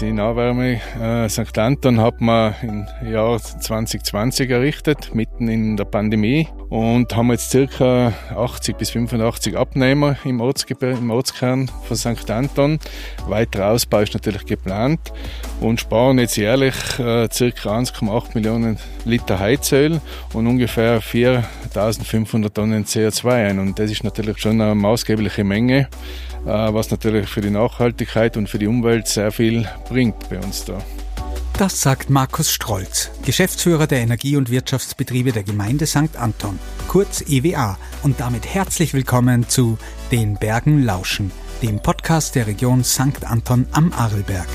Die Nahwärme äh, St. Anton hat man im Jahr 2020 errichtet, mitten in der Pandemie. Und haben jetzt circa 80 bis 85 Abnehmer im, im Ortskern von St. Anton. Weiterer Ausbau ist natürlich geplant und sparen jetzt jährlich äh, circa 1,8 Millionen Liter Heizöl und ungefähr 4.500 Tonnen CO2 ein. Und das ist natürlich schon eine maßgebliche Menge. Äh, was natürlich für die Nachhaltigkeit und für die Umwelt sehr viel bringt bei uns da. Das sagt Markus Strolz, Geschäftsführer der Energie- und Wirtschaftsbetriebe der Gemeinde St. Anton, kurz EWA, und damit herzlich willkommen zu Den Bergen lauschen, dem Podcast der Region St. Anton am Arlberg.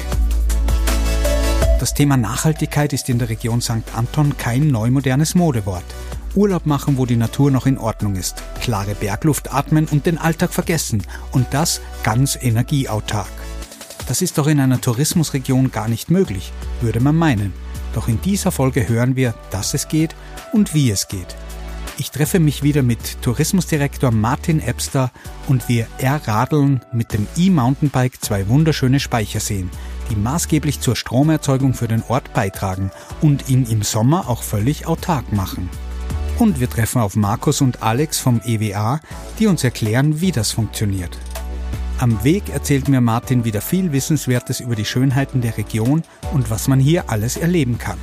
Das Thema Nachhaltigkeit ist in der Region St. Anton kein neumodernes Modewort. Urlaub machen, wo die Natur noch in Ordnung ist, klare Bergluft atmen und den Alltag vergessen und das ganz energieautark. Das ist doch in einer Tourismusregion gar nicht möglich, würde man meinen. Doch in dieser Folge hören wir, dass es geht und wie es geht. Ich treffe mich wieder mit Tourismusdirektor Martin Ebster und wir erradeln mit dem E-Mountainbike zwei wunderschöne Speicherseen, die maßgeblich zur Stromerzeugung für den Ort beitragen und ihn im Sommer auch völlig autark machen. Und wir treffen auf Markus und Alex vom EWA, die uns erklären, wie das funktioniert. Am Weg erzählt mir Martin wieder viel Wissenswertes über die Schönheiten der Region und was man hier alles erleben kann.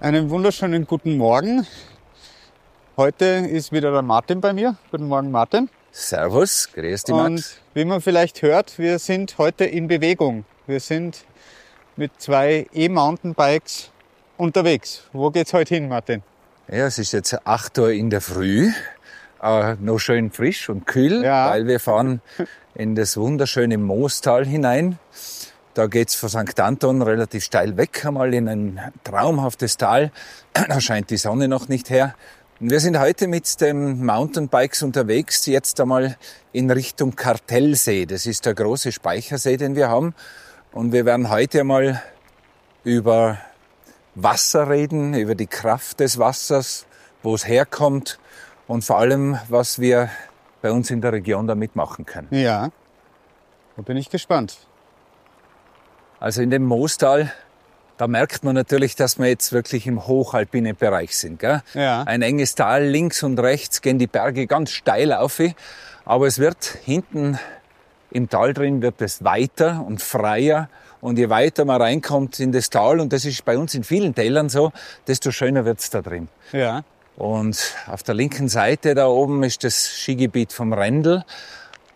Einen wunderschönen guten Morgen. Heute ist wieder der Martin bei mir. Guten Morgen, Martin. Servus, grüß dich, Max. Und wie man vielleicht hört, wir sind heute in Bewegung. Wir sind mit zwei E-Mountainbikes unterwegs. Wo geht's heute hin, Martin? Ja, es ist jetzt 8 Uhr in der Früh, äh, noch schön frisch und kühl, ja. weil wir fahren in das wunderschöne Moostal hinein. Da geht's von St. Anton relativ steil weg, einmal in ein traumhaftes Tal. Da scheint die Sonne noch nicht her. Und wir sind heute mit den Mountainbikes unterwegs, jetzt einmal in Richtung Kartellsee. Das ist der große Speichersee, den wir haben. Und wir werden heute einmal über Wasser reden, über die Kraft des Wassers, wo es herkommt und vor allem, was wir bei uns in der Region damit machen können. Ja, da bin ich gespannt. Also in dem Moostal, da merkt man natürlich, dass wir jetzt wirklich im hochalpinen Bereich sind. Gell? Ja. Ein enges Tal, links und rechts gehen die Berge ganz steil auf, aber es wird hinten im Tal drin wird es weiter und freier. Und je weiter man reinkommt in das Tal, und das ist bei uns in vielen Tälern so, desto schöner wird's da drin. Ja. Und auf der linken Seite da oben ist das Skigebiet vom Rendel.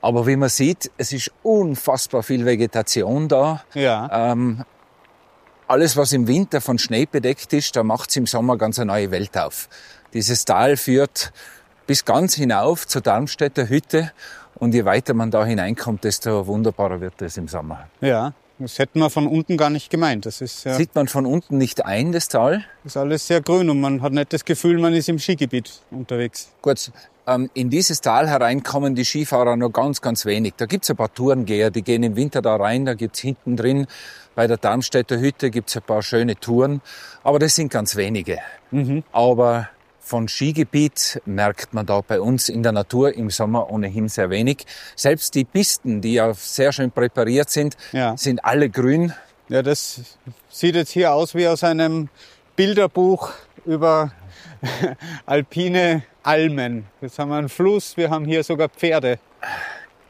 Aber wie man sieht, es ist unfassbar viel Vegetation da. Ja. Ähm, alles, was im Winter von Schnee bedeckt ist, da macht's im Sommer ganz eine neue Welt auf. Dieses Tal führt bis ganz hinauf zur Darmstädter Hütte und je weiter man da hineinkommt, desto wunderbarer wird es im Sommer. Ja, das hätten wir von unten gar nicht gemeint. Das ist ja, Sieht man von unten nicht ein, das Tal? ist alles sehr grün und man hat nicht das Gefühl, man ist im Skigebiet unterwegs. Gut, ähm, in dieses Tal hereinkommen die Skifahrer nur ganz, ganz wenig. Da gibt's ein paar Tourengeher, die gehen im Winter da rein, da gibt's hinten drin bei der Darmstädter Hütte gibt's ein paar schöne Touren, aber das sind ganz wenige. Mhm. Aber von Skigebiet merkt man da bei uns in der Natur im Sommer ohnehin sehr wenig. Selbst die Pisten, die ja sehr schön präpariert sind, Ja. sind alle grün. Ja, das sieht jetzt hier aus wie aus einem Bilderbuch über alpine Almen. Jetzt haben wir einen Fluss, wir haben hier sogar Pferde.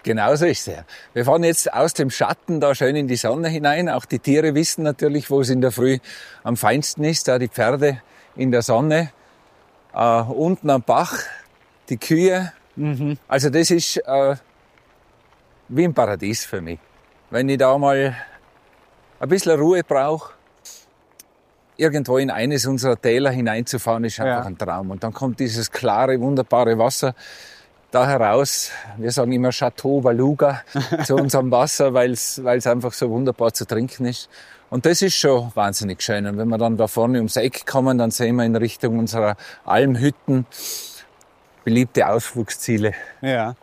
Genauso ist es. ja. Wir fahren jetzt aus dem Schatten da schön in die Sonne hinein. Auch die Tiere wissen natürlich, wo es in der Früh am feinsten ist. Da die Pferde in der Sonne. Äh, unten am Bach die Kühe. Also das ist äh, wie ein Paradies für mich. Wenn ich da mal ein bisschen Ruhe brauche, irgendwo in eines unserer Täler hineinzufahren, ist einfach Ja. ein Traum. Und dann kommt dieses klare, wunderbare Wasser da heraus. Wir sagen immer Chateau Valuga zu unserem Wasser, weil es einfach so wunderbar zu trinken ist. Und das ist schon wahnsinnig schön. Und wenn wir dann da vorne ums Eck kommen, dann sehen wir in Richtung unserer Almhütten beliebte Ausflugsziele. Ja.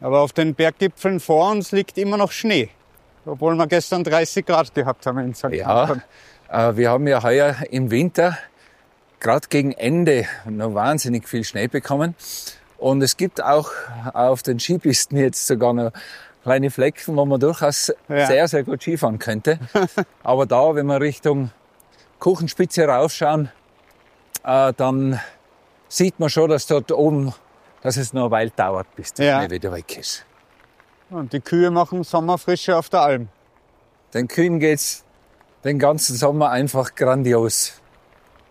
Aber auf den Berggipfeln vor uns liegt immer noch Schnee. Obwohl wir gestern 30 Grad gehabt haben in St. Ja, äh, wir haben ja heuer im Winter gerade gegen Ende noch wahnsinnig viel Schnee bekommen. Und es gibt auch auf den Skipisten jetzt sogar noch kleine Flecken, wo man durchaus ja. sehr, sehr gut Skifahren könnte. Aber da, wenn wir Richtung Kuchenspitze raufschauen, äh, dann sieht man schon, dass dort oben, dass es noch eine Weile dauert, bis der ja. Schnee wieder weg ist. Und die Kühe machen Sommerfrische auf der Alm. Den Kühen geht's den ganzen Sommer einfach grandios.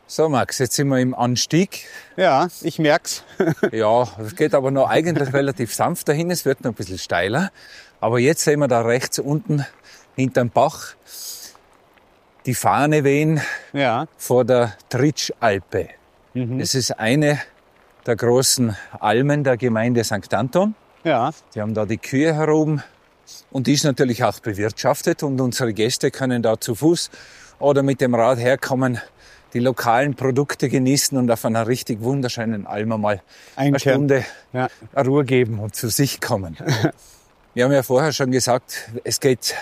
So, Max, jetzt sind wir im Anstieg. Ja, ich merk's. ja, es geht aber noch eigentlich relativ sanft dahin. Es wird noch ein bisschen steiler. Aber jetzt sehen wir da rechts unten hinterm Bach die Fahne wehen ja. vor der Tritschalpe. Mhm. Es ist eine der großen Almen der Gemeinde St. Anton. Ja. Die haben da die Kühe heroben und die ist natürlich auch bewirtschaftet und unsere Gäste können da zu Fuß oder mit dem Rad herkommen, die lokalen Produkte genießen und auf einer richtig wunderschönen Alma mal Einkehren. eine Stunde ja. Ruhe geben und zu sich kommen. Wir haben ja vorher schon gesagt, es geht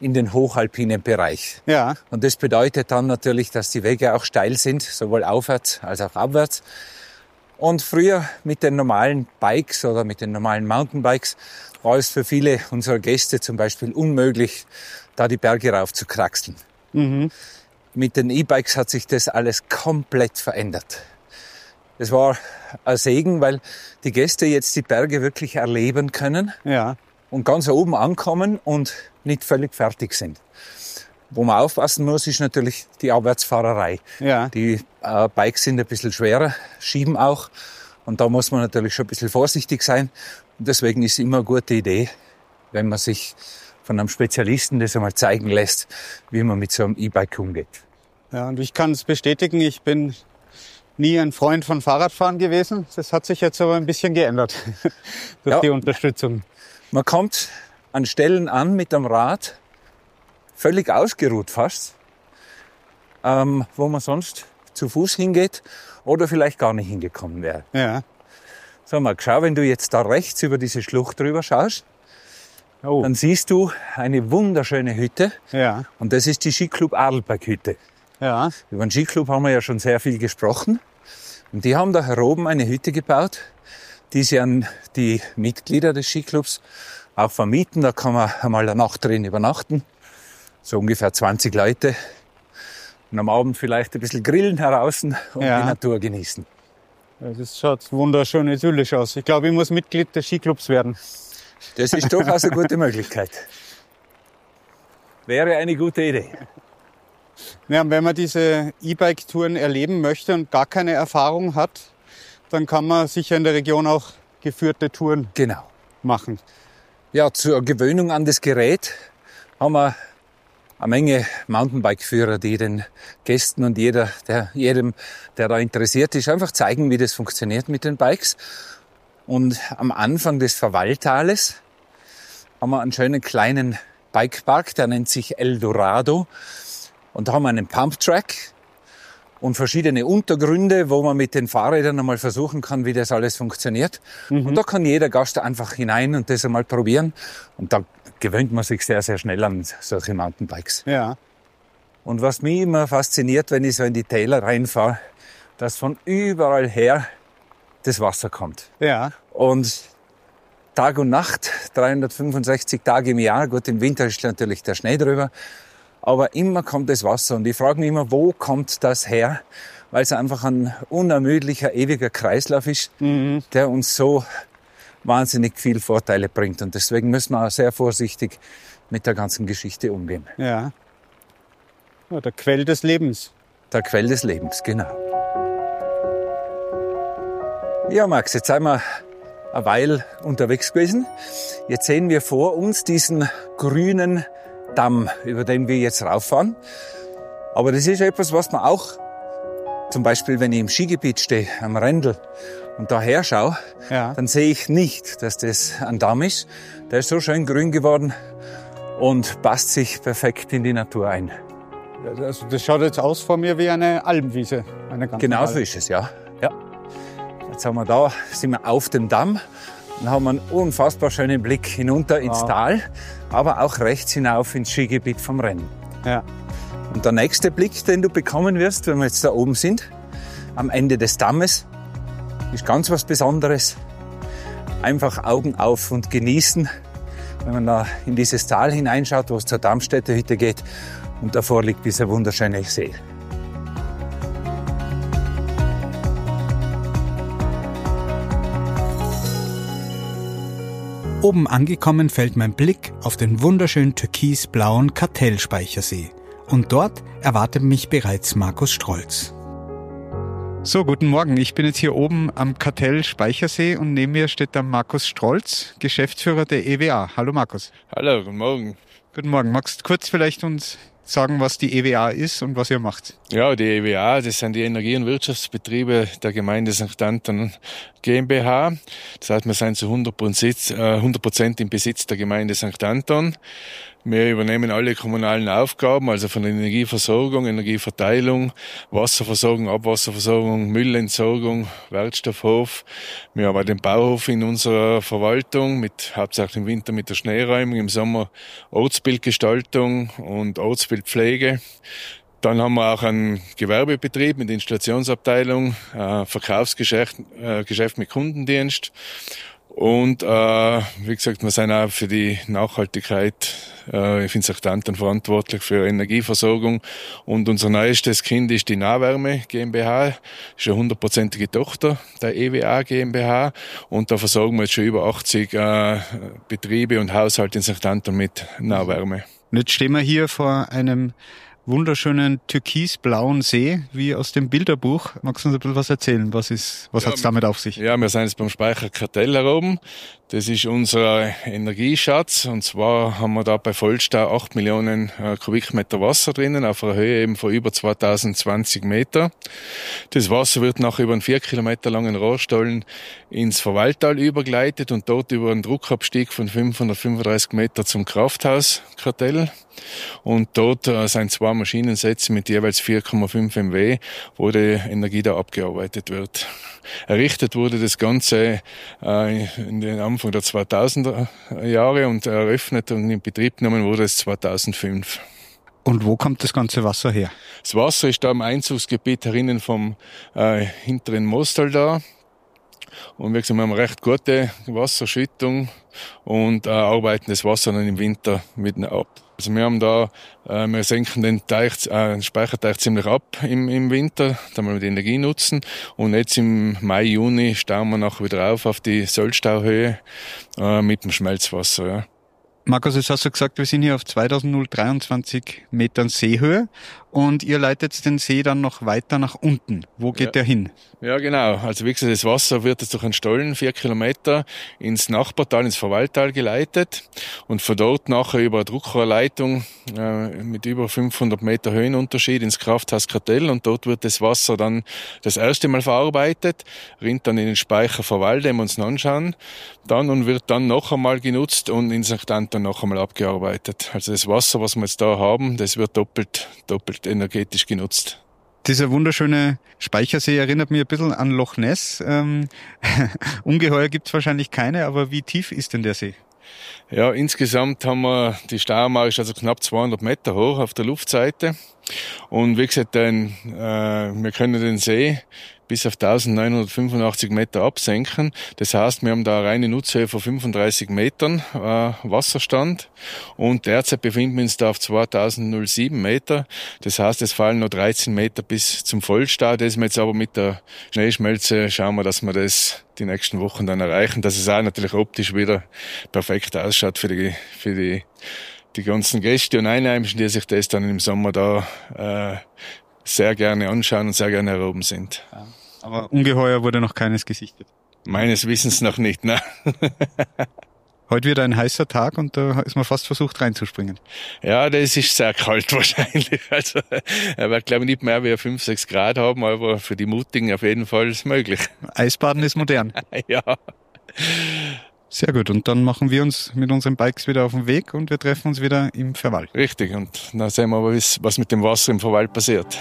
in den hochalpinen Bereich. Ja. Und das bedeutet dann natürlich, dass die Wege auch steil sind, sowohl aufwärts als auch abwärts. Und früher mit den normalen Bikes oder mit den normalen Mountainbikes war es für viele unserer Gäste zum Beispiel unmöglich, da die Berge rauf zu kraxeln. Mhm. Mit den E-Bikes hat sich das alles komplett verändert. Es war ein Segen, weil die Gäste jetzt die Berge wirklich erleben können. Ja. Und ganz oben ankommen und nicht völlig fertig sind. Wo man aufpassen muss, ist natürlich die Abwärtsfahrerei. Ja. Die äh, Bikes sind ein bisschen schwerer, schieben auch. Und da muss man natürlich schon ein bisschen vorsichtig sein. Und deswegen ist es immer eine gute Idee, wenn man sich von einem Spezialisten das einmal zeigen lässt, wie man mit so einem E-Bike umgeht. Ja, und ich kann es bestätigen, ich bin nie ein Freund von Fahrradfahren gewesen. Das hat sich jetzt aber ein bisschen geändert durch ja. die Unterstützung. Man kommt an Stellen an mit dem Rad, völlig ausgeruht fast, ähm, wo man sonst zu Fuß hingeht oder vielleicht gar nicht hingekommen wäre. Ja. So, mal schau, wenn du jetzt da rechts über diese Schlucht drüber schaust, oh. dann siehst du eine wunderschöne Hütte. Ja. Und das ist die Skiclub Adelberg-Hütte. Ja. Über den Skiclub haben wir ja schon sehr viel gesprochen. Und die haben da oben eine Hütte gebaut, die sie an die Mitglieder des Skiclubs auch vermieten. Da kann man einmal eine Nacht drin übernachten. So ungefähr 20 Leute. Und am Abend vielleicht ein bisschen grillen heraus und ja. die Natur genießen. Das schaut wunderschön idyllisch aus. Ich glaube, ich muss Mitglied des Skiclubs werden. Das ist durchaus eine gute Möglichkeit. Wäre eine gute Idee. Ja, wenn man diese E-Bike-Touren erleben möchte und gar keine Erfahrung hat, dann kann man sicher in der Region auch geführte Touren genau. machen. Ja, zur Gewöhnung an das Gerät haben wir eine Menge Mountainbike-Führer, die den Gästen und jeder, der, jedem, der da interessiert ist, einfach zeigen, wie das funktioniert mit den Bikes. Und am Anfang des Verwalltales haben wir einen schönen kleinen Bikepark, der nennt sich Eldorado. Und da haben wir einen Pumptrack und verschiedene Untergründe, wo man mit den Fahrrädern einmal versuchen kann, wie das alles funktioniert. Mhm. Und da kann jeder Gast einfach hinein und das einmal probieren. Und da gewöhnt man sich sehr, sehr schnell an solche Mountainbikes. Ja. Und was mich immer fasziniert, wenn ich so in die Täler reinfahre, dass von überall her das Wasser kommt. Ja. Und Tag und Nacht, 365 Tage im Jahr, gut, im Winter ist natürlich der Schnee drüber, aber immer kommt das Wasser. Und ich frage mich immer, wo kommt das her? Weil es einfach ein unermüdlicher, ewiger Kreislauf ist, mhm. der uns so wahnsinnig viel Vorteile bringt. Und deswegen müssen wir auch sehr vorsichtig mit der ganzen Geschichte umgehen. Ja. ja der Quell des Lebens. Der Quell des Lebens, genau. Ja, Max, jetzt sind wir eine Weile unterwegs gewesen. Jetzt sehen wir vor uns diesen grünen Damm, über den wir jetzt rauffahren. Aber das ist etwas, was man auch, zum Beispiel wenn ich im Skigebiet stehe, am Rändel, und da her schaue, ja. dann sehe ich nicht, dass das ein Damm ist. Der ist so schön grün geworden und passt sich perfekt in die Natur ein. Also das schaut jetzt aus vor mir wie eine Almwiese. Eine genau so ist es, ja. ja. Jetzt haben wir da, sind wir auf dem Damm und haben einen unfassbar schönen Blick hinunter ins wow. Tal, aber auch rechts hinauf ins Skigebiet vom Rennen. Ja. Und der nächste Blick, den du bekommen wirst, wenn wir jetzt da oben sind, am Ende des Dammes, ist ganz was Besonderes. einfach Augen auf und genießen. Wenn man da in dieses Tal hineinschaut, wo es zur Darmstädter geht und davor liegt dieser wunderschöne See. Oben angekommen fällt mein Blick auf den wunderschönen türkisblauen Kartellspeichersee. Und dort erwartet mich bereits Markus Strolz. So, guten Morgen. Ich bin jetzt hier oben am Kartell Speichersee und neben mir steht der Markus Strolz, Geschäftsführer der EWA. Hallo Markus. Hallo, guten Morgen. Guten Morgen. Magst du kurz vielleicht uns sagen, was die EWA ist und was ihr macht? Ja, die EWA, das sind die Energie- und Wirtschaftsbetriebe der Gemeinde St. Anton GmbH. Das heißt, wir sind zu 100 Prozent im Besitz der Gemeinde St. Anton. Wir übernehmen alle kommunalen Aufgaben, also von Energieversorgung, Energieverteilung, Wasserversorgung, Abwasserversorgung, Müllentsorgung, Wertstoffhof. Wir haben auch den Bauhof in unserer Verwaltung, mit, hauptsächlich im Winter mit der Schneeräumung, im Sommer Ortsbildgestaltung und Ortsbildpflege. Dann haben wir auch einen Gewerbebetrieb mit Installationsabteilung, äh, Verkaufsgeschäft äh, Geschäft mit Kundendienst und äh, wie gesagt, wir sind auch für die Nachhaltigkeit, äh, ich finde. Anton verantwortlich für Energieversorgung. Und unser neuestes Kind ist die Nahwärme GmbH, ist eine hundertprozentige Tochter der EWA GmbH. Und da versorgen wir jetzt schon über 80 äh, Betriebe und Haushalte in St. Anton mit Nahwärme. Und jetzt stehen wir hier vor einem wunderschönen türkisblauen See, wie aus dem Bilderbuch. Magst du uns ein bisschen was erzählen? Was ist, was ja, hat's damit auf sich? Ja, wir sind jetzt beim Speicher Kartell heroben. Das ist unser Energieschatz. Und zwar haben wir da bei Vollstau 8 Millionen äh, Kubikmeter Wasser drinnen, auf einer Höhe eben von über 2020 Meter. Das Wasser wird nach über einen vier Kilometer langen Rohrstollen ins Verwalttal übergeleitet und dort über einen Druckabstieg von 535 Meter zum Krafthaus Kartell. Und dort äh, sind zwei Maschinensätze mit jeweils 4,5 MW, wo die Energie da abgearbeitet wird. Errichtet wurde das Ganze äh, in den Anfang der 2000er Jahre und eröffnet und in Betrieb genommen wurde es 2005. Und wo kommt das ganze Wasser her? Das Wasser ist da im Einzugsgebiet herinnen vom äh, hinteren Mostal da. Und wir haben eine recht gute Wasserschüttung und äh, arbeiten das Wasser dann im Winter mit ab. Also wir haben da, äh, wir senken den Teich, äh, den Speicherteich ziemlich ab im, im Winter, damit wir die Energie nutzen. Und jetzt im Mai, Juni stauen wir nachher wieder auf auf die Sollstauhöhe äh, mit dem Schmelzwasser. Ja. Markus, jetzt hast du gesagt, wir sind hier auf 2023 Metern Seehöhe und ihr leitet den See dann noch weiter nach unten. Wo geht ja. der hin? Ja, genau. Also wie gesagt, das Wasser wird jetzt durch einen Stollen vier Kilometer ins Nachbartal, ins Verwalttal geleitet und von dort nachher über eine Druckrohrleitung äh, mit über 500 Meter Höhenunterschied ins Krafthaus Kartell und dort wird das Wasser dann das erste Mal verarbeitet, rinnt dann in den Speicher Verwalde, den wir uns anschauen, dann und wird dann noch einmal genutzt und in St. Anton noch einmal abgearbeitet. Also das Wasser, was wir jetzt da haben, das wird doppelt, doppelt energetisch genutzt. Dieser wunderschöne Speichersee erinnert mich ein bisschen an Loch Ness. Ähm, Ungeheuer gibt's wahrscheinlich keine, aber wie tief ist denn der See? Ja, insgesamt haben wir, die Steiermauer ist also knapp 200 Meter hoch auf der Luftseite. Und wie gesagt, den, äh, wir können den See bis auf 1985 Meter absenken. Das heißt, wir haben da eine reine Nutzhöhe von 35 Metern äh, Wasserstand und derzeit befinden wir uns da auf 2007 Meter. Das heißt, es fallen noch 13 Meter bis zum Vollstau. Das wir jetzt aber mit der Schneeschmelze schauen wir, dass wir das die nächsten Wochen dann erreichen, dass es auch natürlich optisch wieder perfekt ausschaut für die, für die die ganzen Gäste und Einheimischen, die sich das dann im Sommer da äh, sehr gerne anschauen und sehr gerne heroben sind. Aber ungeheuer wurde noch keines gesichtet. Meines Wissens noch nicht, ne? Heute wird ein heißer Tag und da ist man fast versucht reinzuspringen. Ja, das ist sehr kalt wahrscheinlich. Also er wird glaube ich nicht mehr wie 5, 6 Grad haben, aber für die Mutigen auf jeden Fall ist möglich. Eisbaden ist modern. ja. Sehr gut. Und dann machen wir uns mit unseren Bikes wieder auf den Weg und wir treffen uns wieder im Verwald. Richtig. Und dann sehen wir, was mit dem Wasser im Verwald passiert.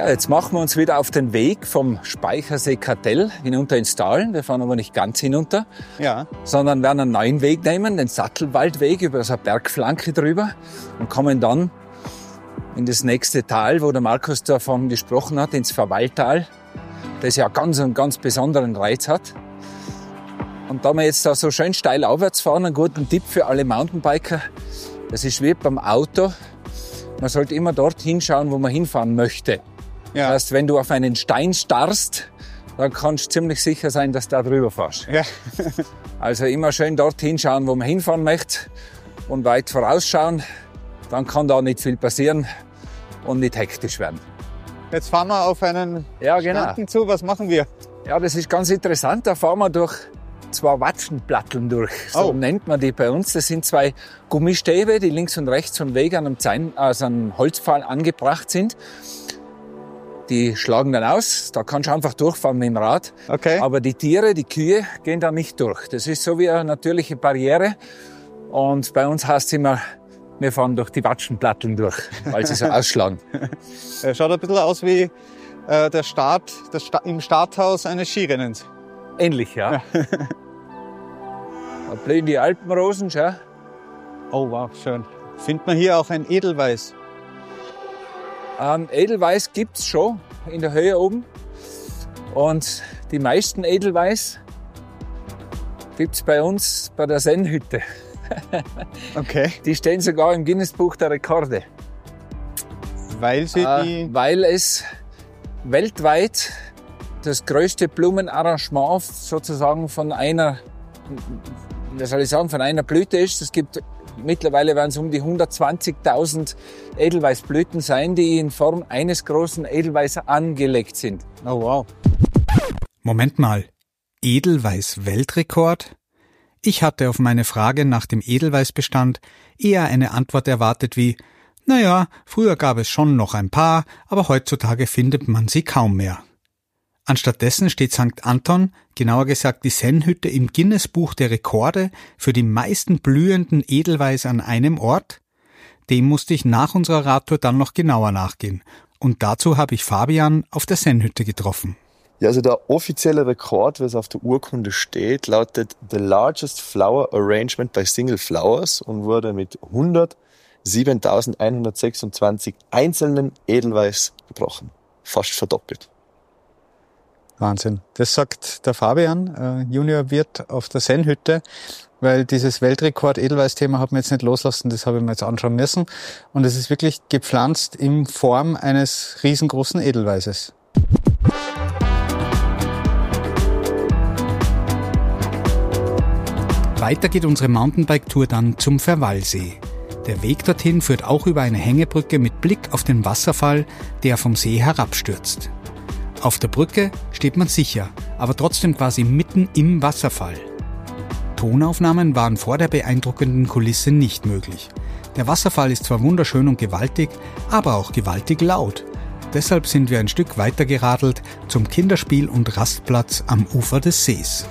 Ja, jetzt machen wir uns wieder auf den Weg vom Speichersee Kartell hinunter ins Tal. Wir fahren aber nicht ganz hinunter, ja. sondern werden einen neuen Weg nehmen, den Sattelwaldweg über so eine Bergflanke drüber und kommen dann in das nächste Tal, wo der Markus davon gesprochen hat, ins Verwaltal, das ja ganz einen ganz besonderen Reiz hat. Und da wir jetzt da so schön steil aufwärts fahren, einen guten Tipp für alle Mountainbiker, das ist wie beim Auto. Man sollte immer dort hinschauen, wo man hinfahren möchte. Ja. Das heißt, wenn du auf einen Stein starrst, dann kannst du ziemlich sicher sein, dass du da drüber fährst. Ja. also immer schön dort hinschauen, wo man hinfahren möchte und weit vorausschauen. Dann kann da nicht viel passieren und nicht hektisch werden. Jetzt fahren wir auf einen ja, genau. zu. Was machen wir? Ja, das ist ganz interessant. Da fahren wir durch zwei Watschenplatteln durch. So oh. nennt man die bei uns. Das sind zwei Gummistäbe, die links und rechts vom Weg an einem, Zein, also einem Holzpfahl angebracht sind die schlagen dann aus. Da kannst du einfach durchfahren mit dem Rad. Okay. Aber die Tiere, die Kühe, gehen da nicht durch. Das ist so wie eine natürliche Barriere. Und bei uns heißt es immer, wir fahren durch die Watschenplatteln durch, weil sie so ausschlagen. Er schaut ein bisschen aus wie äh, der Start das Sta im Starthaus eines Skirennens. Ähnlich, ja. ja. da blühen die Alpenrosen, schau. Oh wow, schön. Findet man hier auch ein Edelweiß? Ähm, Edelweiß gibt's schon in der Höhe oben. Und die meisten Edelweiß gibt's bei uns bei der Sennhütte. okay. Die stehen sogar im Guinness-Buch der Rekorde. Weil sie äh, die... Weil es weltweit das größte Blumenarrangement sozusagen von einer, wie soll ich sagen, von einer Blüte ist. Es gibt Mittlerweile werden es um die 120.000 Edelweißblüten sein, die in Form eines großen Edelweiß angelegt sind. Oh wow. Moment mal. Edelweiß-Weltrekord? Ich hatte auf meine Frage nach dem Edelweißbestand eher eine Antwort erwartet wie, naja, früher gab es schon noch ein paar, aber heutzutage findet man sie kaum mehr. Anstattdessen steht St. Anton, genauer gesagt die Sennhütte im Guinness-Buch der Rekorde für die meisten blühenden Edelweiß an einem Ort. Dem musste ich nach unserer Radtour dann noch genauer nachgehen. Und dazu habe ich Fabian auf der Sennhütte getroffen. Ja, also der offizielle Rekord, was auf der Urkunde steht, lautet The Largest Flower Arrangement by Single Flowers und wurde mit 107.126 einzelnen Edelweiß gebrochen. Fast verdoppelt. Wahnsinn. Das sagt der Fabian, äh, Juniorwirt auf der Sennhütte, weil dieses Weltrekord Edelweiß-Thema hat mir jetzt nicht loslassen, das habe ich mir jetzt anschauen müssen. Und es ist wirklich gepflanzt in Form eines riesengroßen Edelweißes. Weiter geht unsere Mountainbike-Tour dann zum Verwallsee. Der Weg dorthin führt auch über eine Hängebrücke mit Blick auf den Wasserfall, der vom See herabstürzt. Auf der Brücke steht man sicher, aber trotzdem quasi mitten im Wasserfall. Tonaufnahmen waren vor der beeindruckenden Kulisse nicht möglich. Der Wasserfall ist zwar wunderschön und gewaltig, aber auch gewaltig laut. Deshalb sind wir ein Stück weiter geradelt zum Kinderspiel- und Rastplatz am Ufer des Sees.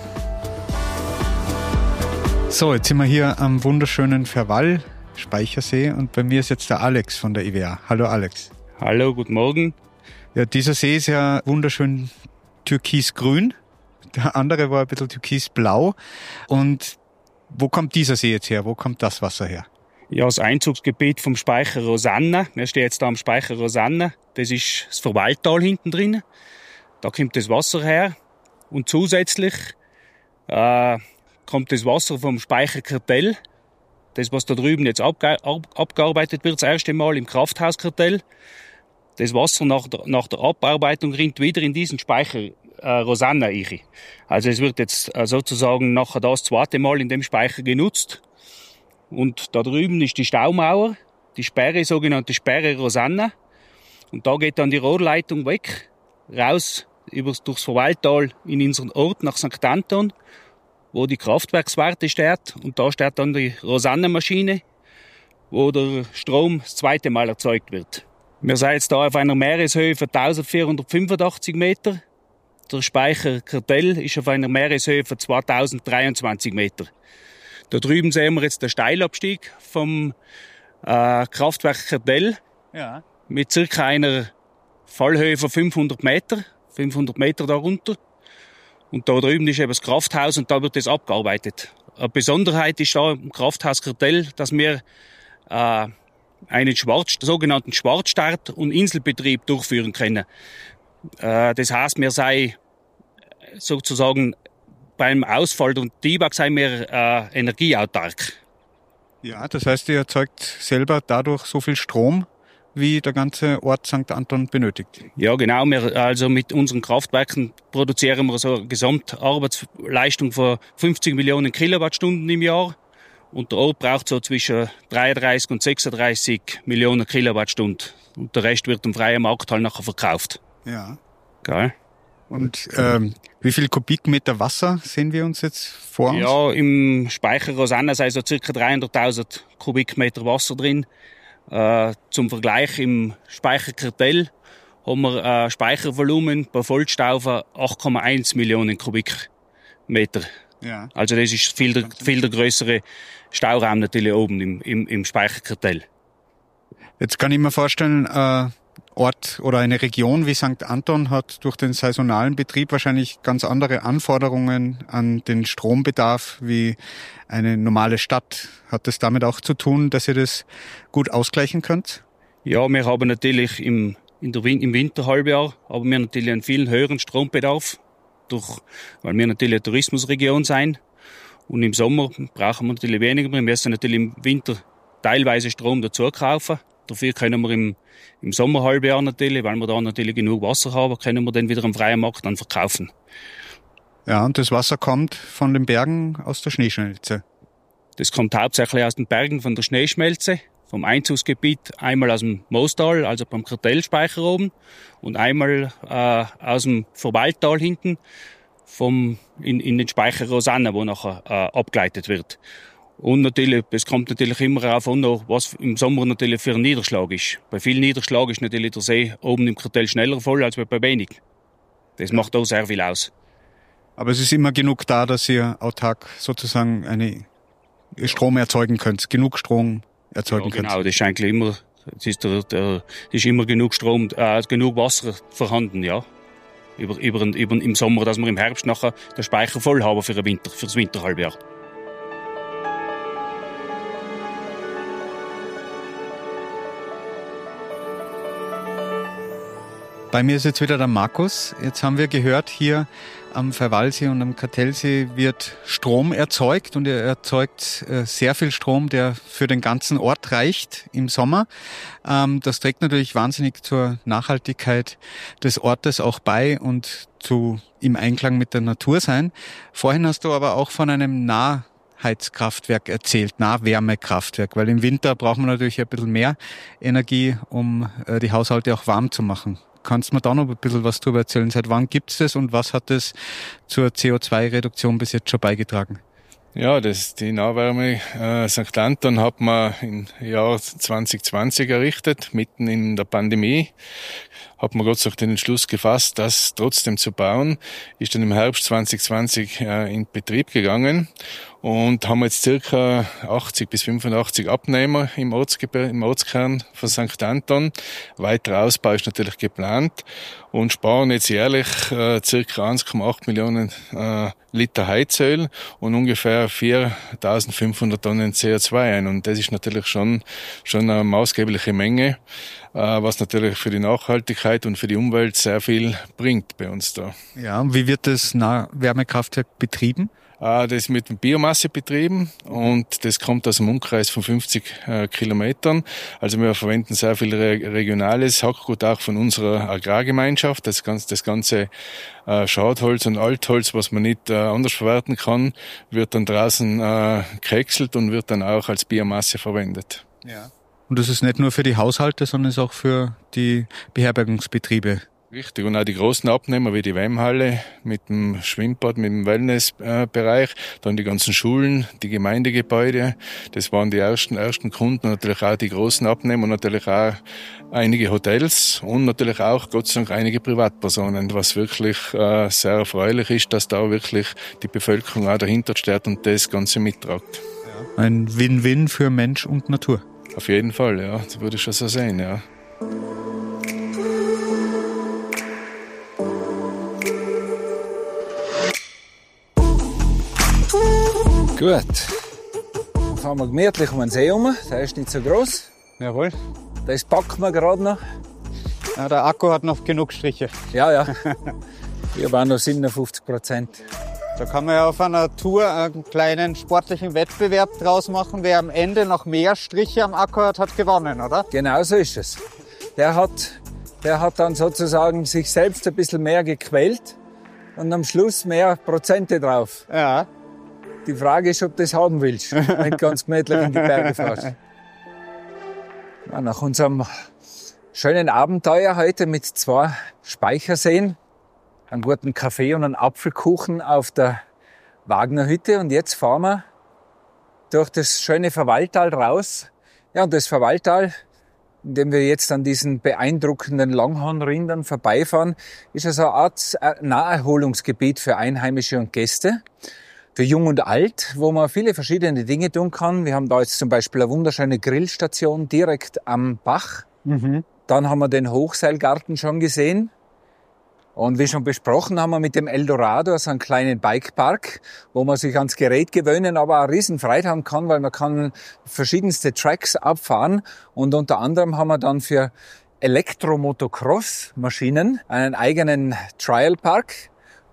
So, jetzt sind wir hier am wunderschönen Verwall, Speichersee, und bei mir ist jetzt der Alex von der IWA. Hallo Alex. Hallo, guten Morgen. Ja, dieser See ist ja wunderschön türkisgrün. Der andere war ein bisschen türkisblau. Und wo kommt dieser See jetzt her? Wo kommt das Wasser her? Ja, das Einzugsgebiet vom Speicher Rosanna. Wir stehen jetzt da am Speicher Rosanna. Das ist das Verwalttal hinten drin. Da kommt das Wasser her. Und zusätzlich äh, kommt das Wasser vom Speicher Kartell. Das, was da drüben jetzt abge ab abgearbeitet wird, das erste Mal im Krafthauskartell. Das Wasser nach der, nach der Abarbeitung rinnt wieder in diesen Speicher äh, Rosanna rein. Also es wird jetzt äh, sozusagen nachher das zweite Mal in dem Speicher genutzt. Und da drüben ist die Staumauer, die Sperre, sogenannte Sperre Rosanna. Und da geht dann die Rohrleitung weg, raus übers, durchs Verwalttal in unseren Ort nach St. Anton, wo die Kraftwerkswarte steht. Und da steht dann die Rosanna-Maschine, wo der Strom das zweite Mal erzeugt wird. Wir sind jetzt hier auf einer Meereshöhe von 1485 Meter. Der Speicher Kartell ist auf einer Meereshöhe von 2023 Meter. Da drüben sehen wir jetzt den Steilabstieg vom äh, Kraftwerk Kartell. Ja. Mit circa einer Fallhöhe von 500 Meter, 500 Meter darunter. Und da drüben ist eben das Krafthaus und da wird das abgearbeitet. Eine Besonderheit ist da im Krafthaus Kartell, dass wir äh, einen Schwarz, sogenannten Schwarzstart- und Inselbetrieb durchführen können. Äh, das heißt, wir sei sozusagen beim Ausfall und Tibak sei wir äh, energieautark. Ja, das heißt, ihr erzeugt selber dadurch so viel Strom, wie der ganze Ort St. Anton benötigt. Ja, genau. Wir, also mit unseren Kraftwerken produzieren wir so eine Gesamtarbeitsleistung von 50 Millionen Kilowattstunden im Jahr. Und der Ort braucht so zwischen 33 und 36 Millionen Kilowattstunden. Und der Rest wird im freien Markt halt nachher verkauft. Ja. Geil. Und ähm, wie viel Kubikmeter Wasser sehen wir uns jetzt vor uns? Ja, im Speicher Rosanna sind so circa 300.000 Kubikmeter Wasser drin. Äh, zum Vergleich im Speicher Kartell haben wir ein Speichervolumen bei Vollstau von 8,1 Millionen Kubikmeter. Ja. Also das ist viel der, viel der größere Stauraum natürlich oben im, im, im Speicherkartell. Jetzt kann ich mir vorstellen, äh, Ort oder eine Region wie St. Anton hat durch den saisonalen Betrieb wahrscheinlich ganz andere Anforderungen an den Strombedarf wie eine normale Stadt. Hat das damit auch zu tun, dass ihr das gut ausgleichen könnt? Ja, wir haben natürlich im, in der, im Winterhalbjahr haben wir natürlich einen viel höheren Strombedarf, durch, weil wir natürlich eine Tourismusregion sein. Und im Sommer brauchen wir natürlich weniger. Wir müssen natürlich im Winter teilweise Strom dazu kaufen. Dafür können wir im, im Sommerhalbjahr natürlich, weil wir da natürlich genug Wasser haben, können wir dann wieder am freien Markt dann verkaufen. Ja, und das Wasser kommt von den Bergen aus der Schneeschmelze. Das kommt hauptsächlich aus den Bergen von der Schneeschmelze, vom Einzugsgebiet, einmal aus dem Moostal, also beim Kartellspeicher oben, und einmal äh, aus dem Verwalttal hinten, vom, in, in den Speicher Rosanna, wo nachher äh, abgeleitet wird. Und natürlich, es kommt natürlich immer darauf an, was im Sommer natürlich für ein Niederschlag ist. Bei viel Niederschlag ist natürlich der See oben im Kartell schneller voll als bei wenig. Das macht auch sehr viel aus. Aber es ist immer genug da, dass ihr autark sozusagen eine Strom erzeugen könnt, genug Strom erzeugen ja, genau. Genau, das ist eigentlich immer, es ist, der, der, ist immer genug Strom, äh, genug Wasser vorhanden, ja. Über, über, über, im Sommer, dass wir im Herbst nachher den Speicher voll haben für, den Winter, für das Winterhalbjahr. Bei mir ist jetzt wieder der Markus. Jetzt haben wir gehört, hier am Verwalsee und am Kartellsee wird Strom erzeugt und er erzeugt äh, sehr viel Strom, der für den ganzen Ort reicht im Sommer. Ähm, das trägt natürlich wahnsinnig zur Nachhaltigkeit des Ortes auch bei und zu im Einklang mit der Natur sein. Vorhin hast du aber auch von einem Nahheizkraftwerk erzählt, Nahwärmekraftwerk, weil im Winter braucht man natürlich ein bisschen mehr Energie, um äh, die Haushalte auch warm zu machen. Kannst du mir da noch ein bisschen was drüber erzählen? Seit wann gibt es das und was hat es zur CO2-Reduktion bis jetzt schon beigetragen? Ja, das, die Nahwärme äh, St. Anton hat man im Jahr 2020 errichtet, mitten in der Pandemie. Hat man Gott sei Dank den Entschluss gefasst, das trotzdem zu bauen. Ist dann im Herbst 2020 äh, in Betrieb gegangen und haben jetzt circa 80 bis 85 Abnehmer im, Ortsgebiet, im Ortskern von St. Anton. Weiterer Ausbau ist natürlich geplant und sparen jetzt jährlich äh, circa 1,8 Millionen äh, Liter Heizöl und ungefähr 4.500 Tonnen CO2 ein. Und das ist natürlich schon, schon eine maßgebliche Menge, äh, was natürlich für die Nachhaltigkeit und für die Umwelt sehr viel bringt bei uns da. Ja, und wie wird das Wärmekraftwerk betrieben? Äh, das ist mit Biomasse betrieben und das kommt aus einem Umkreis von 50 äh, Kilometern. Also wir verwenden sehr viel regionales Hackgut auch von unserer Agrargemeinschaft. Das ganze, das ganze äh, Schadholz und Altholz, was man nicht anders verwerten kann, wird dann draußen gehäckselt und wird dann auch als Biomasse verwendet. Ja. Und das ist nicht nur für die Haushalte, sondern ist auch für die Beherbergungsbetriebe. Richtig, und auch die großen Abnehmer wie die Wemhalle mit dem Schwimmbad, mit dem Wellnessbereich, dann die ganzen Schulen, die Gemeindegebäude, das waren die ersten, ersten Kunden, natürlich auch die großen Abnehmer, natürlich auch einige Hotels und natürlich auch, Gott sei Dank, einige Privatpersonen, was wirklich äh, sehr erfreulich ist, dass da wirklich die Bevölkerung auch dahinter steht und das Ganze mittragt. Ein Win-Win für Mensch und Natur. Auf jeden Fall, ja. Das würde ich schon so sehen, ja. Gut. Dann fahren wir gemütlich um den See herum. Der ist nicht so groß. Jawohl. Das packen wir gerade noch. Ja, der Akku hat noch genug Striche. Ja, ja. Ich habe auch noch 57 Prozent. Da kann man ja auf einer Tour einen kleinen sportlichen Wettbewerb draus machen. Wer am Ende noch mehr Striche am Akku hat, hat gewonnen, oder? Genau so ist es. Der hat, der hat dann sozusagen sich selbst ein bisschen mehr gequält und am Schluss mehr Prozente drauf. Ja. Die Frage ist, ob du das haben willst, wenn du ganz gemütlich in die Berge fährst. Ja, nach unserem schönen Abenteuer heute mit zwei Speicherseen, einen guten Kaffee und einen Apfelkuchen auf der Wagnerhütte. Und jetzt fahren wir durch das schöne Verwaltal raus. Ja, und das Verwaltal, in dem wir jetzt an diesen beeindruckenden Langhornrindern vorbeifahren, ist also eine Art Naherholungsgebiet für Einheimische und Gäste. Für Jung und Alt, wo man viele verschiedene Dinge tun kann. Wir haben da jetzt zum Beispiel eine wunderschöne Grillstation direkt am Bach. Mhm. Dann haben wir den Hochseilgarten schon gesehen. Und wie schon besprochen, haben wir mit dem Eldorado so einen kleinen Bikepark, wo man sich ans Gerät gewöhnen, aber auch Riesenfreude haben kann, weil man kann verschiedenste Tracks abfahren. Und unter anderem haben wir dann für Elektromotocross-Maschinen einen eigenen Trialpark,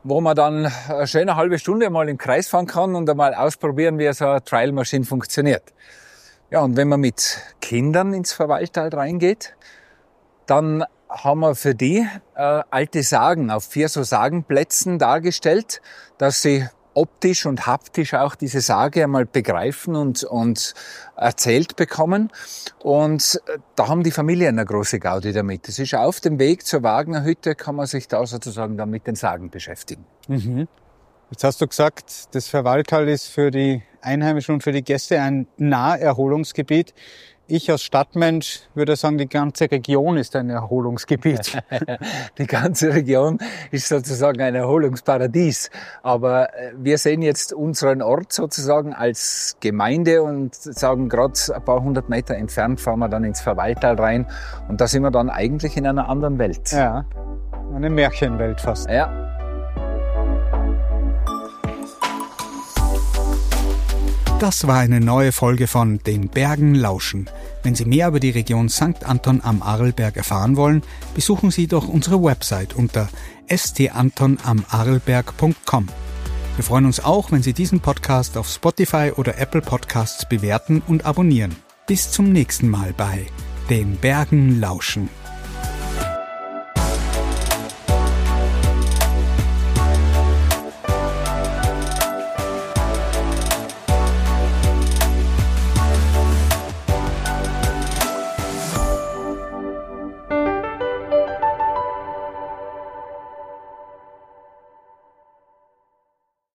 wo man dann eine schöne halbe Stunde mal im Kreis fahren kann und einmal ausprobieren, wie so eine Trial-Maschine funktioniert. Ja, und wenn man mit Kindern ins Verwaltal reingeht, dann haben wir für die äh, alte Sagen auf vier so Sagenplätzen dargestellt, dass sie optisch und haptisch auch diese Sage einmal begreifen und, und erzählt bekommen. Und äh, da haben die Familien eine große Gaudi damit. Es ist auf dem Weg zur Wagnerhütte, kann man sich da sozusagen dann mit den Sagen beschäftigen. Mhm. Jetzt hast du gesagt, das Verwaltal ist für die Einheimischen und für die Gäste ein Naherholungsgebiet. Ich als Stadtmensch würde sagen, die ganze Region ist ein Erholungsgebiet. die ganze Region ist sozusagen ein Erholungsparadies. Aber äh, wir sehen jetzt unseren Ort sozusagen als Gemeinde und sagen gerade ein paar hundert Meter entfernt fahren wir dann ins Verwaltal rein und da sind wir dann eigentlich in einer anderen Welt. Ja, eine Märchenwelt fast. Ja. Das war eine neue Folge von Den Bergen lauschen. Wenn Sie mehr über die Region St. Anton am Arlberg erfahren wollen, besuchen Sie doch unsere Website unter stantonamarlberg.com. Wir freuen uns auch, wenn Sie diesen Podcast auf Spotify oder Apple Podcasts bewerten und abonnieren. Bis zum nächsten Mal bei Den Bergen lauschen.